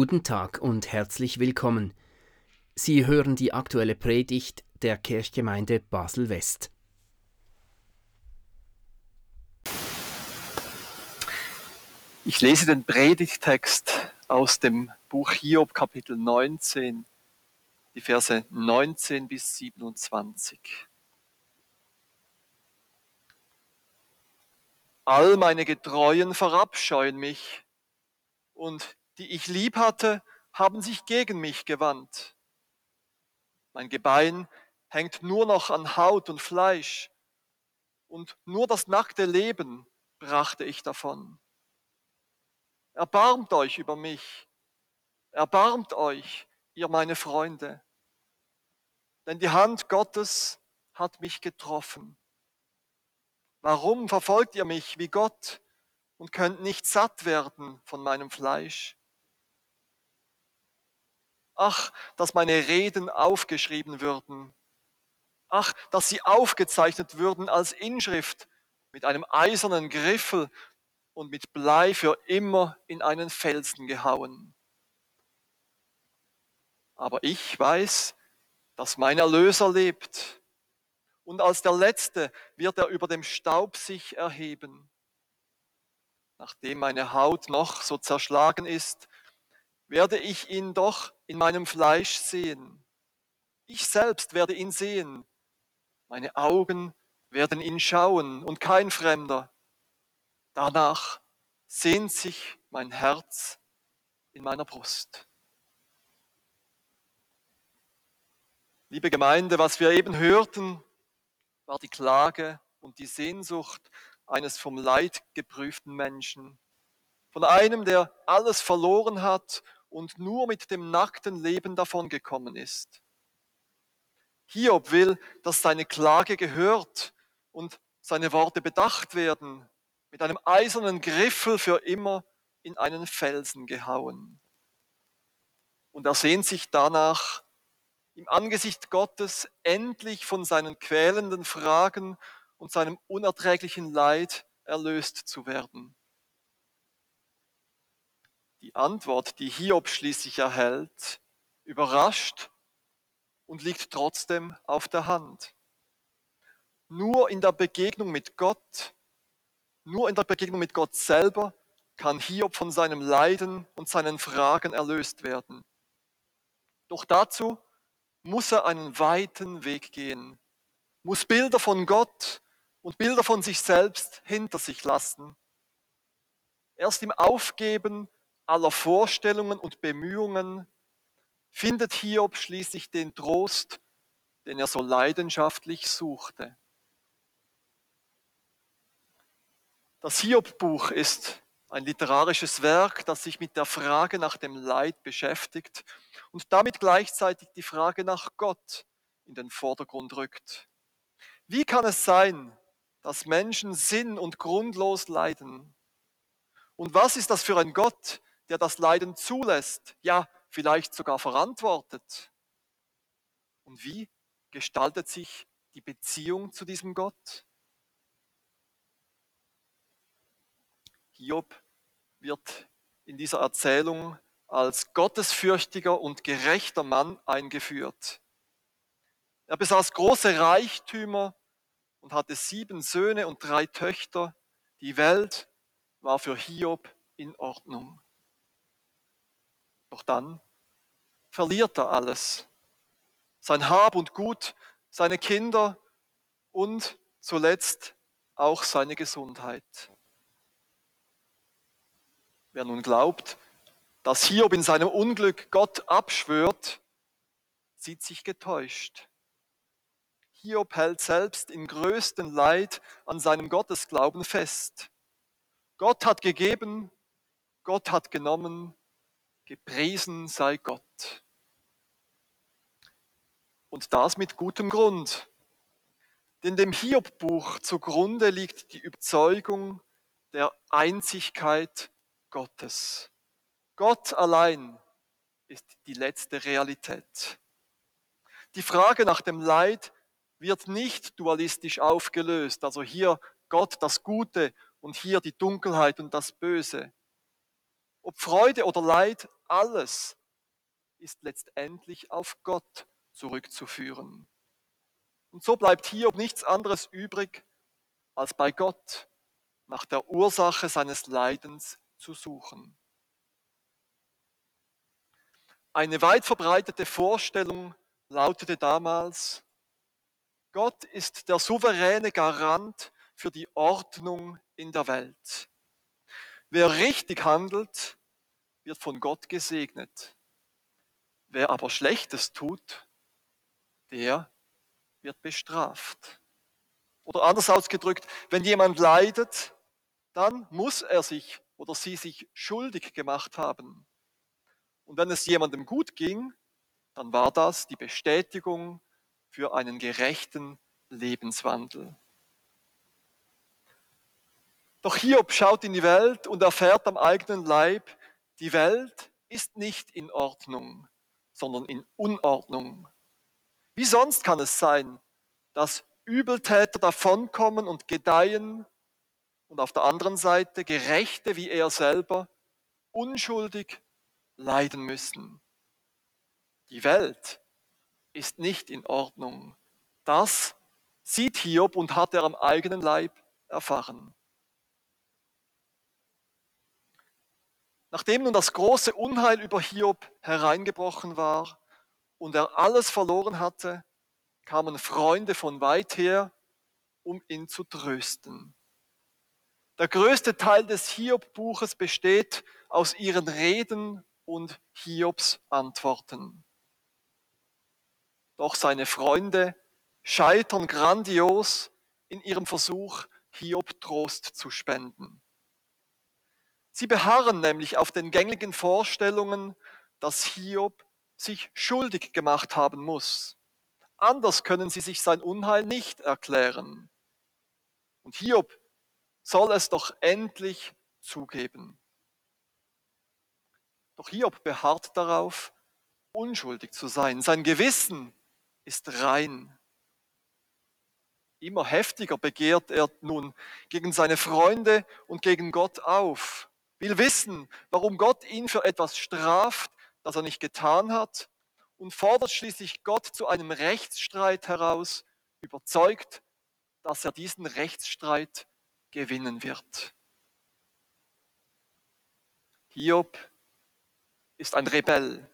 Guten Tag und herzlich willkommen. Sie hören die aktuelle Predigt der Kirchgemeinde Basel-West. Ich lese den Predigtext aus dem Buch Hiob Kapitel 19, die Verse 19 bis 27. All meine Getreuen verabscheuen mich und die ich lieb hatte, haben sich gegen mich gewandt. Mein Gebein hängt nur noch an Haut und Fleisch und nur das nackte Leben brachte ich davon. Erbarmt euch über mich, erbarmt euch, ihr meine Freunde, denn die Hand Gottes hat mich getroffen. Warum verfolgt ihr mich wie Gott und könnt nicht satt werden von meinem Fleisch? Ach, dass meine Reden aufgeschrieben würden. Ach, dass sie aufgezeichnet würden als Inschrift mit einem eisernen Griffel und mit Blei für immer in einen Felsen gehauen. Aber ich weiß, dass mein Erlöser lebt. Und als der Letzte wird er über dem Staub sich erheben. Nachdem meine Haut noch so zerschlagen ist, werde ich ihn doch in meinem Fleisch sehen. Ich selbst werde ihn sehen. Meine Augen werden ihn schauen und kein Fremder. Danach sehnt sich mein Herz in meiner Brust. Liebe Gemeinde, was wir eben hörten, war die Klage und die Sehnsucht eines vom Leid geprüften Menschen. Von einem, der alles verloren hat und nur mit dem nackten Leben davongekommen ist. Hiob will, dass seine Klage gehört und seine Worte bedacht werden, mit einem eisernen Griffel für immer in einen Felsen gehauen. Und er sehnt sich danach, im Angesicht Gottes endlich von seinen quälenden Fragen und seinem unerträglichen Leid erlöst zu werden. Die Antwort, die Hiob schließlich erhält, überrascht und liegt trotzdem auf der Hand. Nur in der Begegnung mit Gott, nur in der Begegnung mit Gott selber kann Hiob von seinem Leiden und seinen Fragen erlöst werden. Doch dazu muss er einen weiten Weg gehen, muss Bilder von Gott und Bilder von sich selbst hinter sich lassen. Erst im Aufgeben aller Vorstellungen und Bemühungen findet Hiob schließlich den Trost, den er so leidenschaftlich suchte. Das Hiob-Buch ist ein literarisches Werk, das sich mit der Frage nach dem Leid beschäftigt und damit gleichzeitig die Frage nach Gott in den Vordergrund rückt. Wie kann es sein, dass Menschen sinn- und grundlos leiden? Und was ist das für ein Gott, der das Leiden zulässt, ja vielleicht sogar verantwortet. Und wie gestaltet sich die Beziehung zu diesem Gott? Hiob wird in dieser Erzählung als gottesfürchtiger und gerechter Mann eingeführt. Er besaß große Reichtümer und hatte sieben Söhne und drei Töchter. Die Welt war für Hiob in Ordnung. Doch dann verliert er alles. Sein Hab und Gut, seine Kinder und zuletzt auch seine Gesundheit. Wer nun glaubt, dass Hiob in seinem Unglück Gott abschwört, sieht sich getäuscht. Hiob hält selbst im größten Leid an seinem Gottesglauben fest. Gott hat gegeben, Gott hat genommen, Gepriesen sei Gott. Und das mit gutem Grund. Denn dem Hiob-Buch zugrunde liegt die Überzeugung der Einzigkeit Gottes. Gott allein ist die letzte Realität. Die Frage nach dem Leid wird nicht dualistisch aufgelöst, also hier Gott das Gute und hier die Dunkelheit und das Böse. Ob Freude oder Leid, alles ist letztendlich auf Gott zurückzuführen. Und so bleibt Hiob nichts anderes übrig, als bei Gott nach der Ursache seines Leidens zu suchen. Eine weit verbreitete Vorstellung lautete damals, Gott ist der souveräne Garant für die Ordnung in der Welt. Wer richtig handelt, wird von Gott gesegnet. Wer aber Schlechtes tut, der wird bestraft. Oder anders ausgedrückt, wenn jemand leidet, dann muss er sich oder sie sich schuldig gemacht haben. Und wenn es jemandem gut ging, dann war das die Bestätigung für einen gerechten Lebenswandel. Doch Hiob schaut in die Welt und erfährt am eigenen Leib, die Welt ist nicht in Ordnung, sondern in Unordnung. Wie sonst kann es sein, dass Übeltäter davonkommen und gedeihen und auf der anderen Seite Gerechte wie er selber unschuldig leiden müssen. Die Welt ist nicht in Ordnung. Das sieht Hiob und hat er am eigenen Leib erfahren. Nachdem nun das große Unheil über Hiob hereingebrochen war und er alles verloren hatte, kamen Freunde von weit her, um ihn zu trösten. Der größte Teil des Hiob-Buches besteht aus ihren Reden und Hiobs Antworten. Doch seine Freunde scheitern grandios in ihrem Versuch, Hiob Trost zu spenden. Sie beharren nämlich auf den gängigen Vorstellungen, dass Hiob sich schuldig gemacht haben muss. Anders können sie sich sein Unheil nicht erklären. Und Hiob soll es doch endlich zugeben. Doch Hiob beharrt darauf, unschuldig zu sein. Sein Gewissen ist rein. Immer heftiger begehrt er nun gegen seine Freunde und gegen Gott auf, will wissen, warum Gott ihn für etwas straft, das er nicht getan hat und fordert schließlich Gott zu einem Rechtsstreit heraus, überzeugt, dass er diesen Rechtsstreit gewinnen wird. Hiob ist ein Rebell,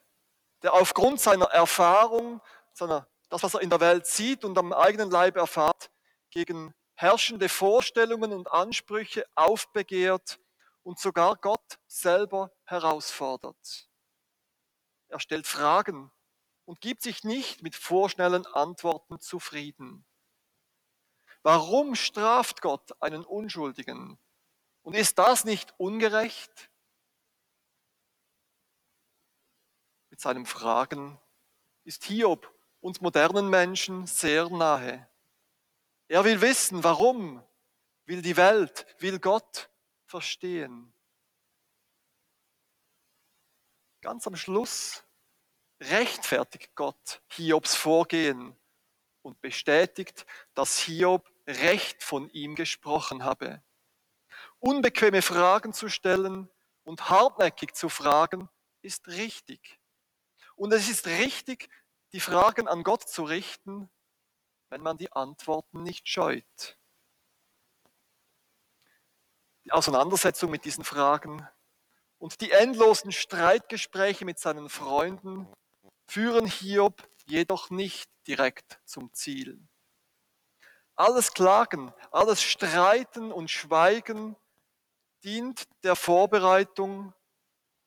der aufgrund seiner Erfahrung, seiner, das, was er in der Welt sieht und am eigenen Leib erfahrt, gegen herrschende Vorstellungen und Ansprüche aufbegehrt und sogar Gott selber herausfordert. Er stellt Fragen und gibt sich nicht mit vorschnellen Antworten zufrieden. Warum straft Gott einen Unschuldigen? Und ist das nicht ungerecht? Mit seinem Fragen ist Hiob uns modernen Menschen sehr nahe. Er will wissen, warum, will die Welt, will Gott verstehen. Ganz am Schluss rechtfertigt Gott Hiobs Vorgehen und bestätigt, dass Hiob Recht von ihm gesprochen habe. Unbequeme Fragen zu stellen und hartnäckig zu fragen, ist richtig. Und es ist richtig, die Fragen an Gott zu richten, wenn man die Antworten nicht scheut. Die Auseinandersetzung mit diesen Fragen und die endlosen Streitgespräche mit seinen Freunden führen Hiob jedoch nicht direkt zum Ziel. Alles Klagen, alles Streiten und Schweigen dient der Vorbereitung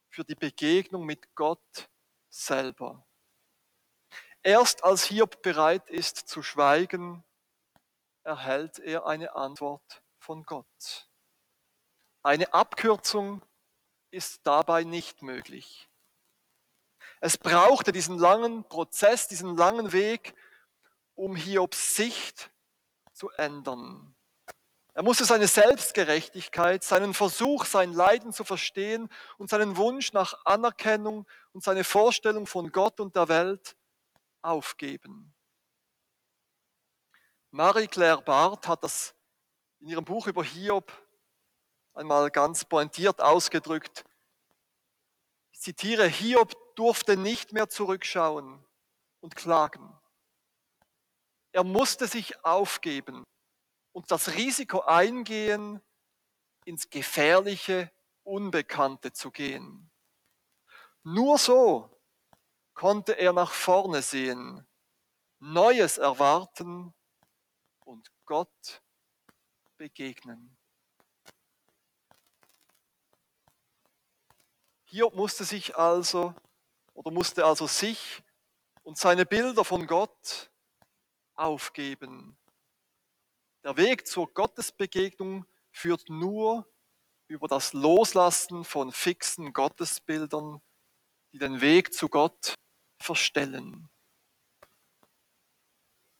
für die Begegnung mit Gott selber. Erst als Hiob bereit ist zu schweigen, erhält er eine Antwort von Gott. Eine Abkürzung ist dabei nicht möglich. Es brauchte diesen langen Prozess, diesen langen Weg, um Hiobs Sicht zu ändern. Er musste seine Selbstgerechtigkeit, seinen Versuch, sein Leiden zu verstehen und seinen Wunsch nach Anerkennung und seine Vorstellung von Gott und der Welt aufgeben. Marie-Claire Barth hat das in ihrem Buch über Hiob einmal ganz pointiert ausgedrückt. zitiere, Hiob durfte nicht mehr zurückschauen und klagen. Er musste sich aufgeben und das Risiko eingehen, ins gefährliche Unbekannte zu gehen. Nur so konnte er nach vorne sehen, Neues erwarten und Gott begegnen. Hiob musste sich also oder musste also sich und seine Bilder von Gott aufgeben. Der Weg zur Gottesbegegnung führt nur über das Loslassen von fixen Gottesbildern, die den Weg zu Gott verstellen.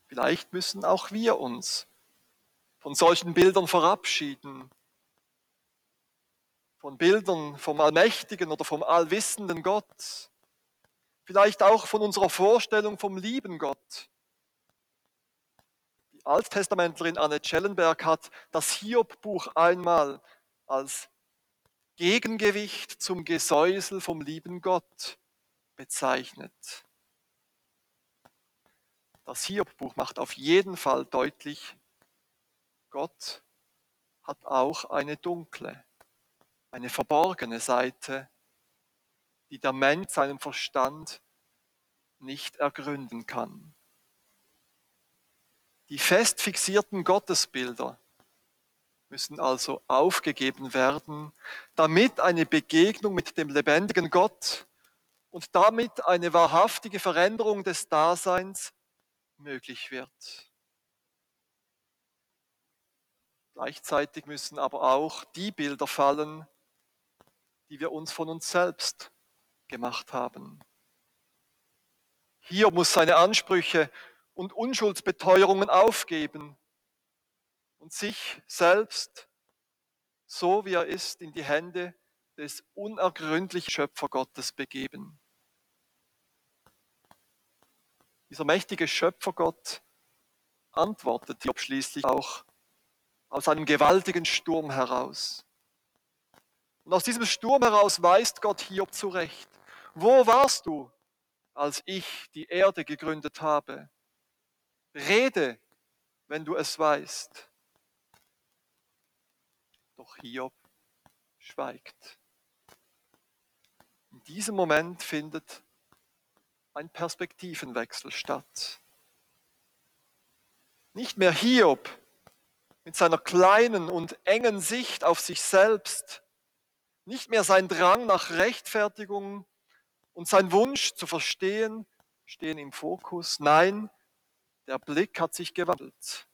Vielleicht müssen auch wir uns von solchen Bildern verabschieden, von Bildern vom allmächtigen oder vom allwissenden Gott, vielleicht auch von unserer Vorstellung vom lieben Gott. Die Alttestamentlerin Anne Schellenberg hat das Hiob-Buch einmal als Gegengewicht zum Gesäusel vom lieben Gott bezeichnet. Das Hiob-Buch macht auf jeden Fall deutlich, Gott hat auch eine dunkle, eine verborgene Seite, die der Mensch seinem Verstand nicht ergründen kann. Die fest fixierten Gottesbilder müssen also aufgegeben werden, damit eine Begegnung mit dem lebendigen Gott und damit eine wahrhaftige Veränderung des Daseins möglich wird. Gleichzeitig müssen aber auch die Bilder fallen, die wir uns von uns selbst gemacht haben. Hier muss seine Ansprüche und Unschuldsbeteuerungen aufgeben und sich selbst, so wie er ist, in die Hände des unergründlichen Schöpfergottes begeben. Dieser mächtige Schöpfergott antwortet Job schließlich auch aus einem gewaltigen Sturm heraus. Und aus diesem Sturm heraus weist Gott Hiob zurecht. Wo warst du, als ich die Erde gegründet habe? Rede, wenn du es weißt. Doch Hiob schweigt. In diesem Moment findet ein Perspektivenwechsel statt. Nicht mehr Hiob mit seiner kleinen und engen Sicht auf sich selbst, nicht mehr sein Drang nach Rechtfertigung und sein Wunsch zu verstehen stehen im Fokus. Nein, der Blick hat sich gewandelt.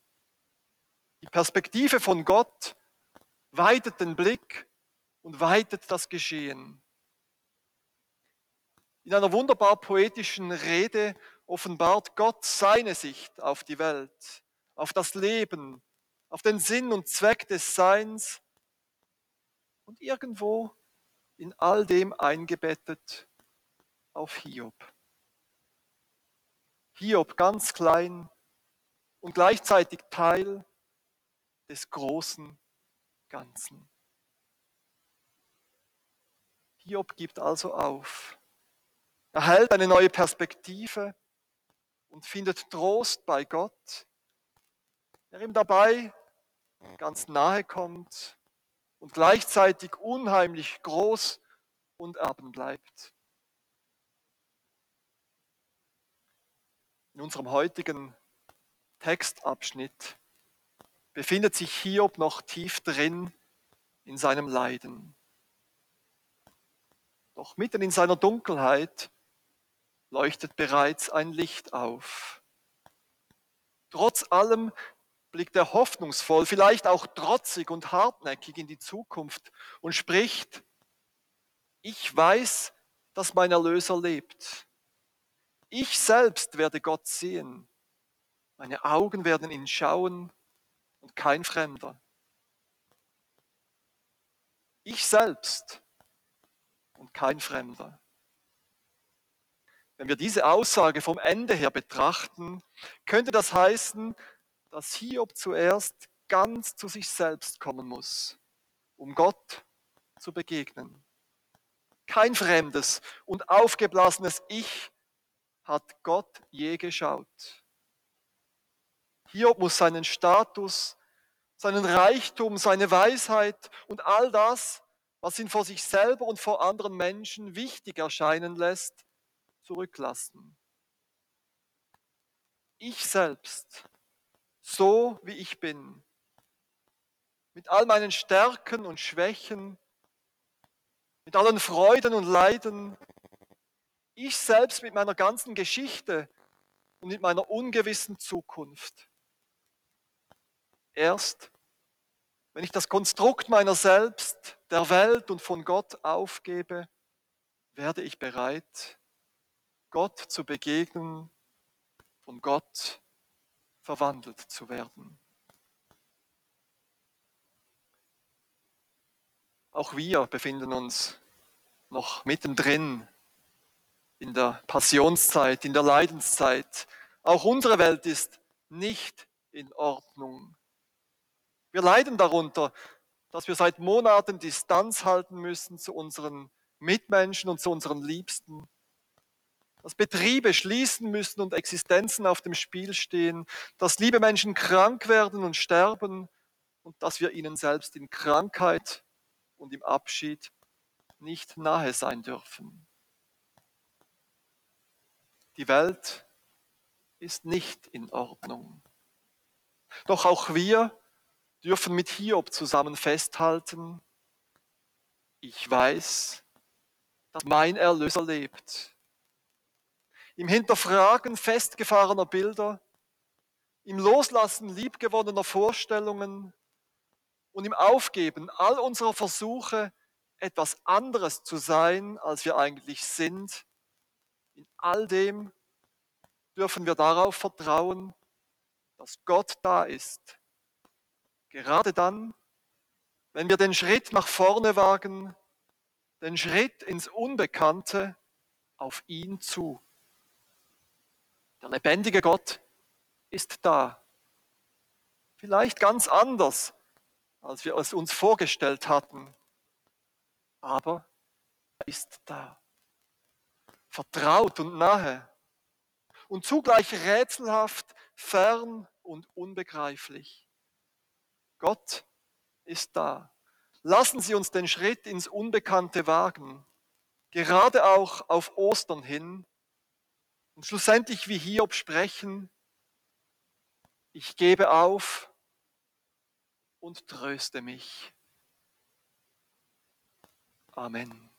Die Perspektive von Gott weitet den Blick und weitet das Geschehen. In einer wunderbar poetischen Rede offenbart Gott seine Sicht auf die Welt, auf das Leben, auf den Sinn und Zweck des Seins und irgendwo in all dem eingebettet auf Hiob. Hiob ganz klein und gleichzeitig Teil des großen Ganzen. Hiob gibt also auf, erhält eine neue Perspektive und findet Trost bei Gott, der ihm dabei ganz nahe kommt und gleichzeitig unheimlich groß und erben bleibt. In unserem heutigen Textabschnitt befindet sich Hiob noch tief drin in seinem Leiden. Doch mitten in seiner Dunkelheit leuchtet bereits ein Licht auf. Trotz allem blickt er hoffnungsvoll, vielleicht auch trotzig und hartnäckig in die Zukunft und spricht, ich weiß, dass mein Erlöser lebt. Ich selbst werde Gott sehen. Meine Augen werden ihn schauen und kein Fremder. Ich selbst und kein Fremder. Wenn wir diese Aussage vom Ende her betrachten, könnte das heißen, dass Hiob zuerst ganz zu sich selbst kommen muss, um Gott zu begegnen. kein fremdes und aufgeblasenes Ich hat Gott je geschaut. Hiob muss seinen Status, seinen Reichtum, seine Weisheit und all das, was ihn vor sich selber und vor anderen Menschen wichtig erscheinen lässt, zurücklassen. Ich selbst, so wie ich bin, mit all meinen Stärken und Schwächen, mit allen Freuden und Leiden, ich selbst mit meiner ganzen Geschichte und mit meiner ungewissen Zukunft. Erst wenn ich das Konstrukt meiner selbst, der Welt und von Gott aufgebe, werde ich bereit, Gott zu begegnen, von Gott verwandelt zu werden. Auch wir befinden uns noch mittendrin in der Passionszeit, in der Leidenszeit. Auch unsere Welt ist nicht in Ordnung. Wir leiden darunter, dass wir seit Monaten Distanz halten müssen zu unseren Mitmenschen und zu unseren Liebsten. Dass Betriebe schließen müssen und Existenzen auf dem Spiel stehen. Dass liebe Menschen krank werden und sterben und dass wir ihnen selbst in Krankheit und im Abschied nicht nahe sein dürfen. Die Welt ist nicht in Ordnung. Doch auch wir dürfen mit Hiob zusammen festhalten, ich weiß, dass mein Erlöser lebt. Im Hinterfragen festgefahrener Bilder, im Loslassen liebgewonnener Vorstellungen und im Aufgeben all unserer Versuche, etwas anderes zu sein, als wir eigentlich sind, in all dem dürfen wir darauf vertrauen, dass Gott da ist. Gerade dann, wenn wir den Schritt nach vorne wagen, den Schritt ins Unbekannte auf ihn zu. Der lebendige Gott ist da. Vielleicht ganz anders, als wir es uns vorgestellt hatten. Aber er ist da. Vertraut und nahe. Und zugleich rätselhaft, fern und unbegreiflich. Gott ist da. Lassen Sie uns den Schritt ins Unbekannte wagen, gerade auch auf Ostern hin und schlussendlich wie Hiob sprechen, ich gebe auf und tröste mich. Amen.